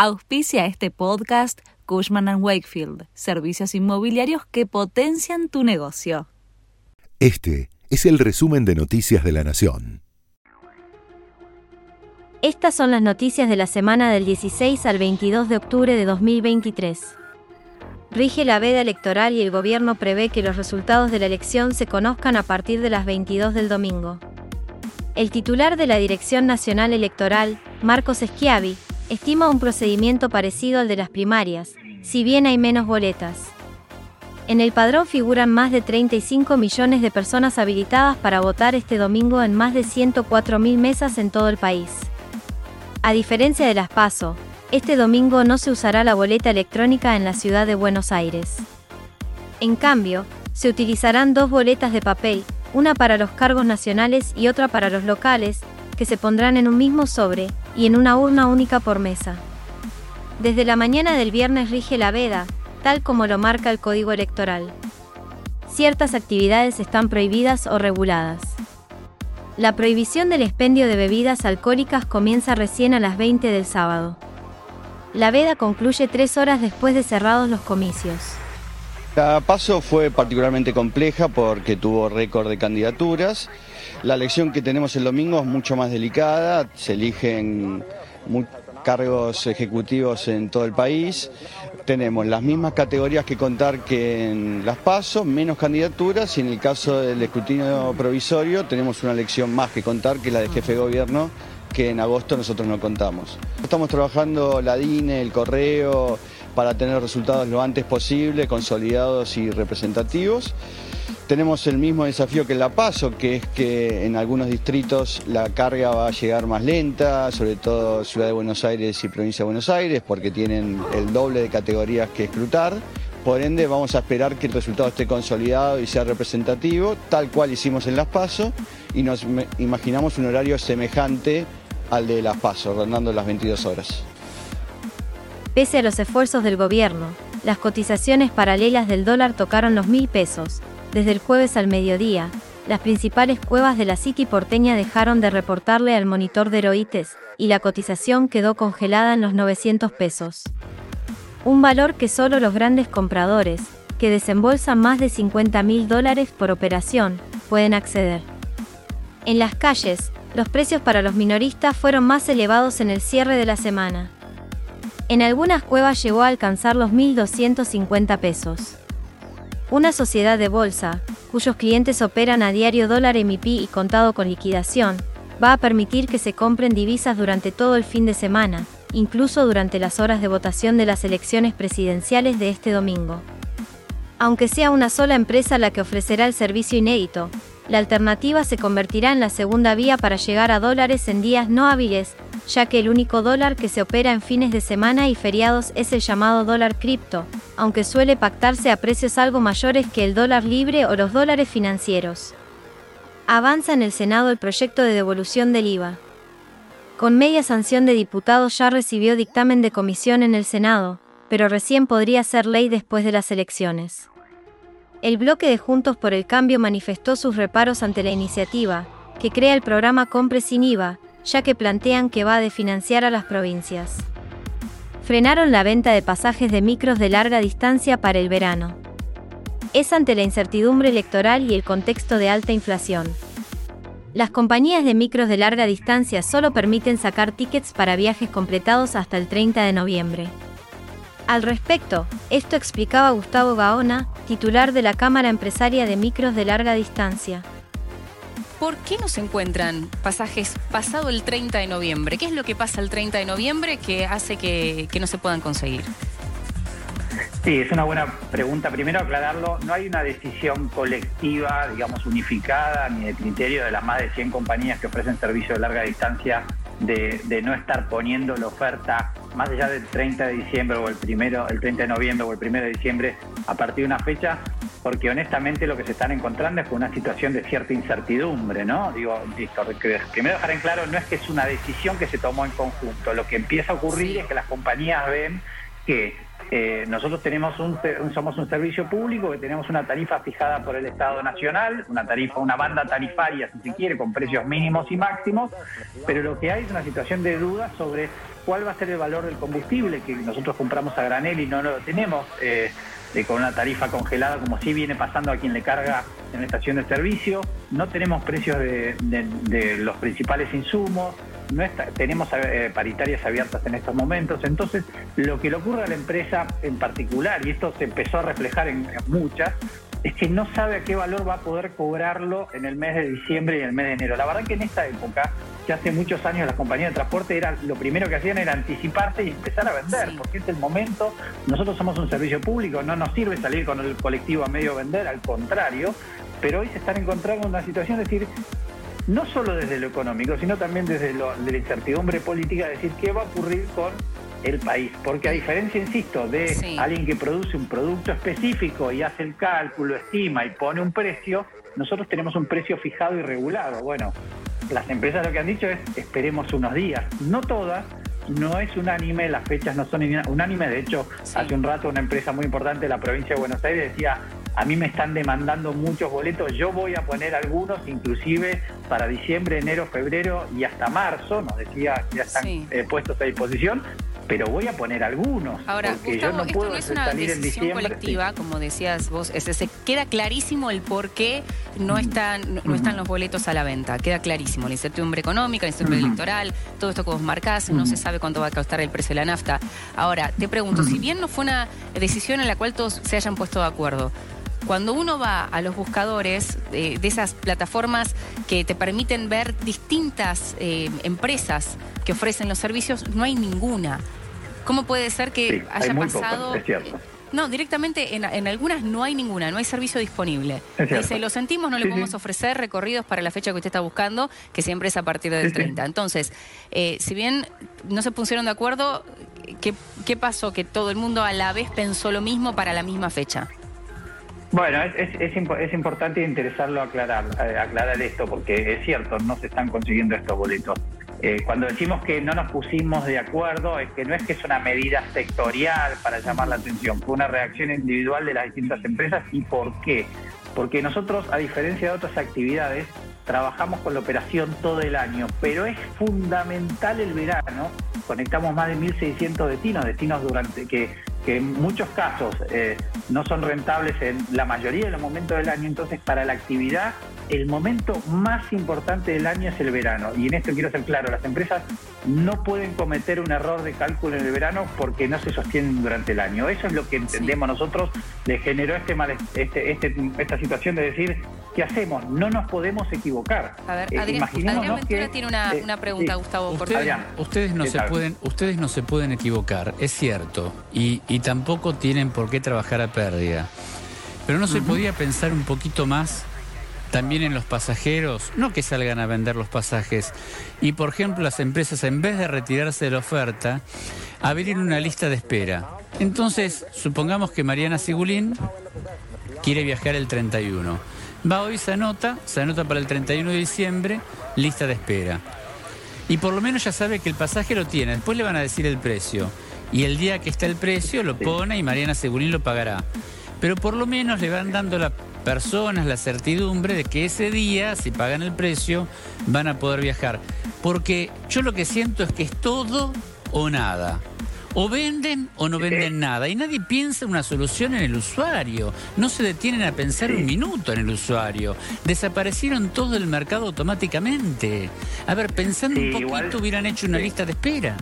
Auspicia este podcast Cushman ⁇ Wakefield, servicios inmobiliarios que potencian tu negocio. Este es el resumen de Noticias de la Nación. Estas son las noticias de la semana del 16 al 22 de octubre de 2023. Rige la veda electoral y el gobierno prevé que los resultados de la elección se conozcan a partir de las 22 del domingo. El titular de la Dirección Nacional Electoral, Marcos Schiavi, estima un procedimiento parecido al de las primarias, si bien hay menos boletas. En el padrón figuran más de 35 millones de personas habilitadas para votar este domingo en más de 104.000 mesas en todo el país. A diferencia de las PASO, este domingo no se usará la boleta electrónica en la ciudad de Buenos Aires. En cambio, se utilizarán dos boletas de papel, una para los cargos nacionales y otra para los locales, que se pondrán en un mismo sobre y en una urna única por mesa. Desde la mañana del viernes rige la veda, tal como lo marca el Código Electoral. Ciertas actividades están prohibidas o reguladas. La prohibición del expendio de bebidas alcohólicas comienza recién a las 20 del sábado. La veda concluye tres horas después de cerrados los comicios. La paso fue particularmente compleja porque tuvo récord de candidaturas. La elección que tenemos el domingo es mucho más delicada, se eligen cargos ejecutivos en todo el país. Tenemos las mismas categorías que contar que en las PASO, menos candidaturas y en el caso del escrutinio provisorio tenemos una elección más que contar que la de jefe de gobierno que en agosto nosotros no contamos. Estamos trabajando la DINE, el correo, para tener resultados lo antes posible, consolidados y representativos. Tenemos el mismo desafío que en La Paso, que es que en algunos distritos la carga va a llegar más lenta, sobre todo Ciudad de Buenos Aires y Provincia de Buenos Aires, porque tienen el doble de categorías que escrutar. Por ende, vamos a esperar que el resultado esté consolidado y sea representativo, tal cual hicimos en Las Paso, y nos imaginamos un horario semejante al de Las Paso, rondando las 22 horas. Pese a los esfuerzos del gobierno, las cotizaciones paralelas del dólar tocaron los mil pesos. Desde el jueves al mediodía, las principales cuevas de la City porteña dejaron de reportarle al monitor de Heroites, y la cotización quedó congelada en los 900 pesos. Un valor que solo los grandes compradores, que desembolsan más de 50 mil dólares por operación, pueden acceder. En las calles, los precios para los minoristas fueron más elevados en el cierre de la semana. En algunas cuevas llegó a alcanzar los 1.250 pesos. Una sociedad de bolsa, cuyos clientes operan a diario dólar MIP y contado con liquidación, va a permitir que se compren divisas durante todo el fin de semana, incluso durante las horas de votación de las elecciones presidenciales de este domingo. Aunque sea una sola empresa la que ofrecerá el servicio inédito, la alternativa se convertirá en la segunda vía para llegar a dólares en días no hábiles, ya que el único dólar que se opera en fines de semana y feriados es el llamado dólar cripto, aunque suele pactarse a precios algo mayores que el dólar libre o los dólares financieros. Avanza en el Senado el proyecto de devolución del IVA. Con media sanción de diputados ya recibió dictamen de comisión en el Senado, pero recién podría ser ley después de las elecciones. El bloque de Juntos por el Cambio manifestó sus reparos ante la iniciativa, que crea el programa Compre sin IVA, ya que plantean que va a definanciar a las provincias. Frenaron la venta de pasajes de micros de larga distancia para el verano. Es ante la incertidumbre electoral y el contexto de alta inflación. Las compañías de micros de larga distancia solo permiten sacar tickets para viajes completados hasta el 30 de noviembre. Al respecto, esto explicaba Gustavo Gaona, titular de la Cámara Empresaria de Micros de Larga Distancia. ¿Por qué no se encuentran pasajes pasado el 30 de noviembre? ¿Qué es lo que pasa el 30 de noviembre que hace que, no se puedan conseguir? Sí, es una buena pregunta. Primero aclararlo, no hay una decisión colectiva, digamos, unificada, ni de criterio de las más de 100 compañías que ofrecen servicio de larga distancia de, no estar poniendo la oferta más allá del 30 de diciembre o el primero, el 30 de noviembre o el 1 de diciembre a partir de una fecha, porque honestamente lo que se están encontrando es con una situación de cierta incertidumbre, ¿no? Digo, listo, que me dejar en claro, no es que es una decisión que se tomó en conjunto, lo que empieza a ocurrir es que las compañías ven que Eh, nosotros tenemos un, somos un servicio público que tenemos una tarifa fijada por el Estado Nacional, una tarifa, una banda tarifaria, si se quiere, con precios mínimos y máximos, pero lo que hay es una situación de duda sobre cuál va a ser el valor del combustible que nosotros compramos a granel y no lo tenemos. Eh, con una tarifa congelada, como sí viene pasando a quien le carga en la estación de servicio. No tenemos precios de los principales insumos, no tenemos eh, paritarias abiertas en estos momentos. Entonces, lo que le ocurre a la empresa en particular, y esto se empezó a reflejar en, muchas, es que no sabe a qué valor va a poder cobrarlo en el mes de diciembre y en el mes de enero. La verdad que en esta época, que hace muchos años las compañías de transporte era lo primero que hacían era anticiparse y empezar a vender, porque es el momento, nosotros somos un servicio público, no nos sirve salir con el colectivo a medio vender, al contrario, pero hoy se están encontrando en una situación de decir, no solo desde lo económico, sino también desde la incertidumbre política, decir qué va a ocurrir con el país. Porque a diferencia, insisto, de alguien que produce un producto específico y hace el cálculo, estima y pone un precio, nosotros tenemos un precio fijado y regulado. Bueno, las empresas lo que han dicho es esperemos unos días, no todas, no es unánime, las fechas no son unánimes, de hecho, hace un rato una empresa muy importante de la provincia de Buenos Aires decía, a mí me están demandando muchos boletos, yo voy a poner algunos, inclusive para diciembre, enero, febrero y hasta marzo, nos decía que ya están eh, puestos a disposición, pero voy a poner algunos. Ahora, yo no esto no es una decisión colectiva, como decías vos, se queda clarísimo el por qué no están, no, están los boletos a la venta, queda clarísimo, la incertidumbre económica, la incertidumbre electoral, todo esto que vos marcás, no se sabe cuánto va a costar el precio de la nafta. Ahora, te pregunto, si bien no fue una decisión en la cual todos se hayan puesto de acuerdo, cuando uno va a los buscadores eh, de esas plataformas que te permiten ver distintas eh, empresas que ofrecen los servicios, no hay ninguna. ¿Cómo puede ser que haya pasado... No, directamente en, algunas no hay ninguna, no hay servicio disponible. Dice, lo sentimos, no le podemos ofrecer recorridos para la fecha que usted está buscando, que siempre es a partir del 30. Entonces, eh, si bien no se pusieron de acuerdo, ¿qué, ¿qué pasó? Que todo el mundo a la vez pensó lo mismo para la misma fecha. Bueno, es, es, es, importante interesarlo aclarar, aclarar esto, porque es cierto, no se están consiguiendo estos boletos. Eh, cuando decimos que no nos pusimos de acuerdo, es que no es que es una medida sectorial para llamar la atención, fue una reacción individual de las distintas empresas. ¿Y por qué? Porque nosotros, a diferencia de otras actividades, trabajamos con la operación todo el año, pero es fundamental el verano. Conectamos más de 1.600 destinos, destinos durante que que en muchos casos eh, no son rentables en la mayoría de los momentos del año, entonces para la actividad el momento más importante del año es el verano. Y en esto quiero ser claro, las empresas no pueden cometer un error de cálculo en el verano porque no se sostienen durante el año. Eso es lo que entendemos nosotros, le generó este, este, este, esta situación de decir, ¿qué hacemos? No nos podemos equivocar. A ver, eh, Adrián, Ventura tiene una, eh, pregunta, Gustavo. Ustedes, ustedes no se pueden, ustedes no se pueden equivocar, es cierto, y, tampoco tienen por qué trabajar a pérdida. Pero no se podía pensar un poquito más también en los pasajeros, no que salgan a vender los pasajes. Y por ejemplo, las empresas, en vez de retirarse de la oferta, abrir una lista de espera. Entonces, supongamos que Mariana Sigulín quiere viajar el 31. Va hoy, se anota, se anota para el 31 de diciembre, lista de espera. Y por lo menos ya sabe que el pasaje lo tiene, después le van a decir el precio. Y el día que está el precio lo pone y Mariana Segulín lo pagará. Pero por lo menos le van dando a las personas la certidumbre de que ese día, si pagan el precio, van a poder viajar. Porque yo lo que siento es que es todo o nada. O venden o no venden nada. Y nadie piensa en una solución en el usuario. No se detienen a pensar un minuto en el usuario. Desaparecieron todo el mercado automáticamente. A ver, pensando un poquito, hubieran hecho una lista de espera.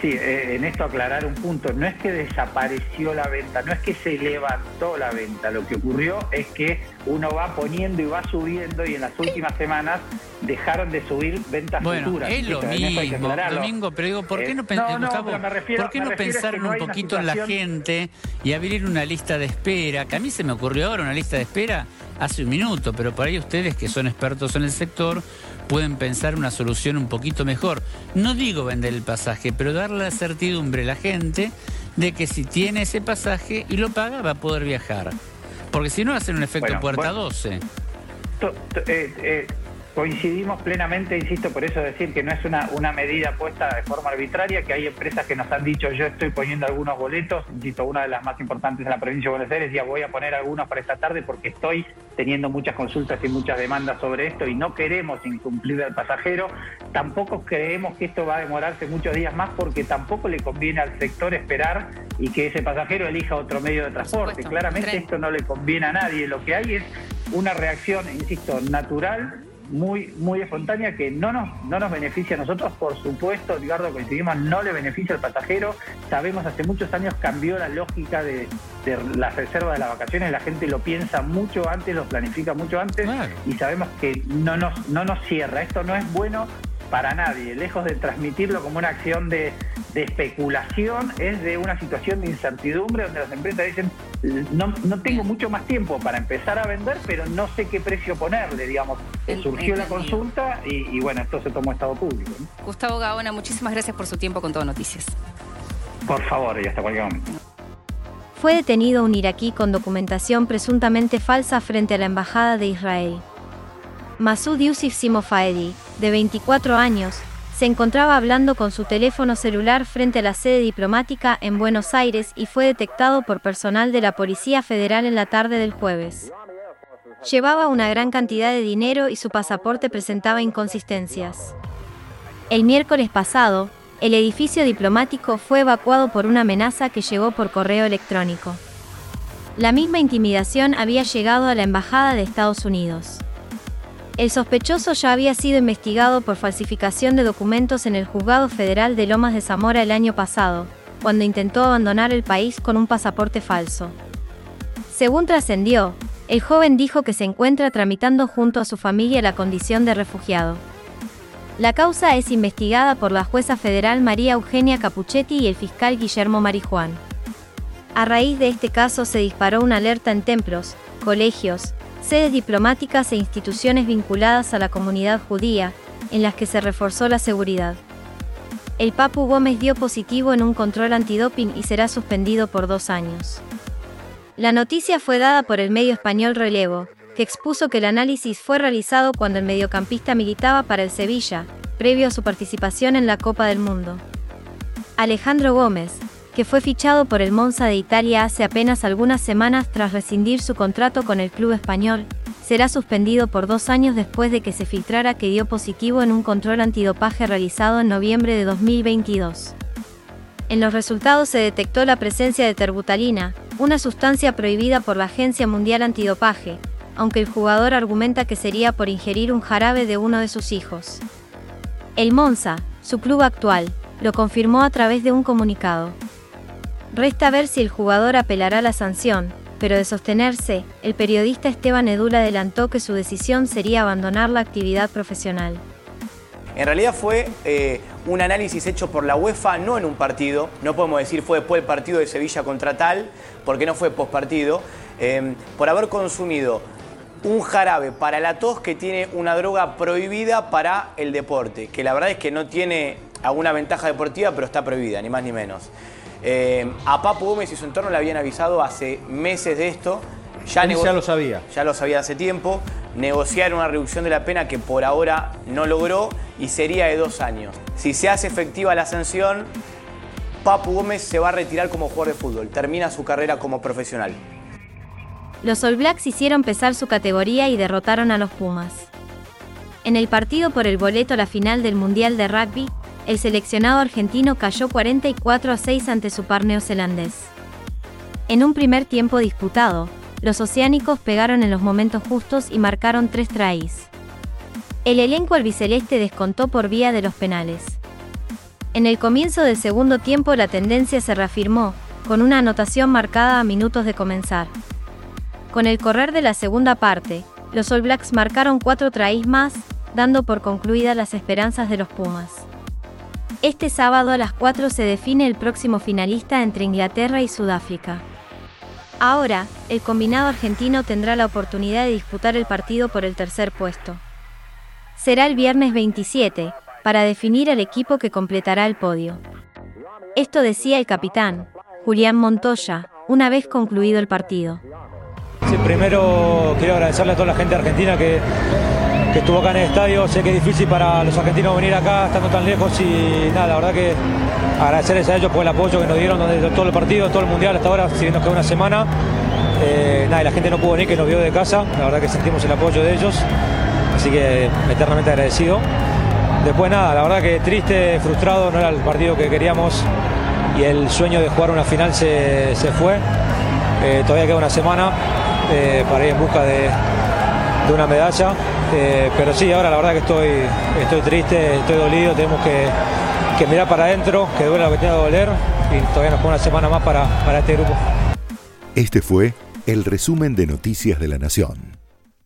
Sí, eh, en esto aclarar un punto, no es que desapareció la venta, no es que se levantó la venta, lo que ocurrió es que uno va poniendo y va subiendo y en las últimas semanas dejaron de subir ventas bueno, futuras. Es lo mismo, Domingo, pero digo, ¿por qué no, pensaron un poquito en la gente y abrir una lista de espera? Que a mí se me ocurrió ahora una lista de espera hace un minuto, pero por ahí ustedes que son expertos en el sector pueden pensar una solución un poquito mejor. No digo vender el pasaje, pero darle la certidumbre a la gente de que si tiene ese pasaje y lo paga va a poder viajar. Porque si no, va a ser un efecto puerta 12. Eh, eh, Coincidimos plenamente, insisto, por eso decir que no es una, una medida puesta de forma arbitraria, que hay empresas que nos han dicho yo estoy poniendo algunos boletos, insisto, una de las más importantes en la provincia de Buenos Aires, ya voy a poner algunos para esta tarde porque estoy teniendo muchas consultas y muchas demandas sobre esto y no queremos incumplir al pasajero. Tampoco creemos que esto va a demorarse muchos días más porque tampoco le conviene al sector esperar y que ese pasajero elija otro medio de transporte. Claramente esto no le conviene a nadie. Lo que hay es una reacción, insisto, natural muy, muy espontánea que no nos, no nos beneficia a nosotros, por supuesto, Edgardo, coincidimos, no le beneficia al pasajero. Sabemos, hace muchos años cambió la lógica de, de las reservas de las vacaciones, la gente lo piensa mucho antes, lo planifica mucho antes y sabemos que no nos, no nos cierra. Esto no es bueno para nadie, lejos de transmitirlo como una acción de, especulación, es de una situación de incertidumbre donde las empresas dicen, no, no tengo mucho más tiempo para empezar a vender, pero no sé qué precio ponerle, digamos. Surgió la consulta y, bueno, esto se tomó estado público. Gustavo Gaona, muchísimas gracias por su tiempo con Todo Noticias. Por favor, y hasta cualquier momento. Fue detenido un iraquí con documentación presuntamente falsa frente a la Embajada de Israel. Masud Yusuf Simofaedi, de 24 años, se encontraba hablando con su teléfono celular frente a la sede diplomática en Buenos Aires y fue detectado por personal de la Policía Federal en la tarde del jueves. Llevaba una gran cantidad de dinero y su pasaporte presentaba inconsistencias. El miércoles pasado, el edificio diplomático fue evacuado por una amenaza que llegó por correo electrónico. La misma intimidación había llegado a la Embajada de Estados Unidos. El sospechoso ya había sido investigado por falsificación de documentos en el Juzgado Federal de Lomas de Zamora el año pasado, cuando intentó abandonar el país con un pasaporte falso. Según trascendió, el joven dijo que se encuentra tramitando junto a su familia la condición de refugiado. La causa es investigada por la jueza federal María Eugenia Capuchetti y el fiscal Guillermo Marijuán. A raíz de este caso se disparó una alerta en templos, colegios, sedes diplomáticas e instituciones vinculadas a la comunidad judía, en las que se reforzó la seguridad. El Papu Gómez dio positivo en un control antidoping y será suspendido por dos años. La noticia fue dada por el medio español Relevo, que expuso que el análisis fue realizado cuando el mediocampista militaba para el Sevilla, previo a su participación en la Copa del Mundo. Alejandro Gómez, que fue fichado por el Monza de Italia hace apenas algunas semanas tras rescindir su contrato con el club español, será suspendido por dos años después de que se filtrara que dio positivo en un control antidopaje realizado en noviembre de 2022. En los resultados se detectó la presencia de terbutalina, una sustancia prohibida por la Agencia Mundial Antidopaje, aunque el jugador argumenta que sería por ingerir un jarabe de uno de sus hijos. El Monza, su club actual, lo confirmó a través de un comunicado. Resta ver si el jugador apelará la sanción, pero de sostenerse, el periodista Esteban Edul adelantó que su decisión sería abandonar la actividad profesional. En realidad fue eh, un análisis hecho por la UEFA, no en un partido, no podemos decir fue después del partido de Sevilla contra tal, porque no fue postpartido, eh, por haber consumido un jarabe para la tos que tiene una droga prohibida para el deporte, que la verdad es que no tiene alguna ventaja deportiva, pero está prohibida, ni más ni menos. Eh, a Papu Gómez y su entorno le habían avisado hace meses de esto. Ya, ya lo sabía. Ya lo sabía hace tiempo. Negociaron una reducción de la pena que por ahora no logró y sería de dos años. Si se hace efectiva la sanción, Papu Gómez se va a retirar como jugador de fútbol. Termina su carrera como profesional. Los All Blacks hicieron pesar su categoría y derrotaron a los Pumas. En el partido por el boleto a la final del Mundial de Rugby, el seleccionado argentino cayó 44 a 6 ante su par neozelandés. En un primer tiempo disputado, los oceánicos pegaron en los momentos justos y marcaron tres tries. El elenco albiceleste descontó por vía de los penales. En el comienzo del segundo tiempo la tendencia se reafirmó, con una anotación marcada a minutos de comenzar. Con el correr de la segunda parte, los All Blacks marcaron cuatro tries más, dando por concluidas las esperanzas de los Pumas. Este sábado a las 4 se define el próximo finalista entre Inglaterra y Sudáfrica. Ahora, el combinado argentino tendrá la oportunidad de disputar el partido por el tercer puesto. Será el viernes 27, para definir al equipo que completará el podio. Esto decía el capitán, Julián Montoya, una vez concluido el partido. Primero quiero agradecerle a toda la gente argentina que que estuvo acá en el estadio. Sé que es difícil para los argentinos venir acá estando tan lejos y nada, la verdad que agradecerles a ellos por el apoyo que nos dieron desde todo el partido, todo el mundial hasta ahora, si bien nos queda una semana. Eh, nada, y la gente no pudo venir, que nos vio de casa, la verdad que sentimos el apoyo de ellos, así que eternamente agradecido. Después nada, la verdad que triste, frustrado, no era el partido que queríamos y el sueño de jugar una final se, fue. Eh, todavía queda una semana eh, para ir en busca de, una medalla. Eh, pero sí, ahora la verdad que estoy, estoy triste, estoy dolido, tenemos que, mirar para adentro, que duele lo que tenga que doler y todavía nos queda una semana más para, para este grupo. Este fue el resumen de Noticias de la Nación.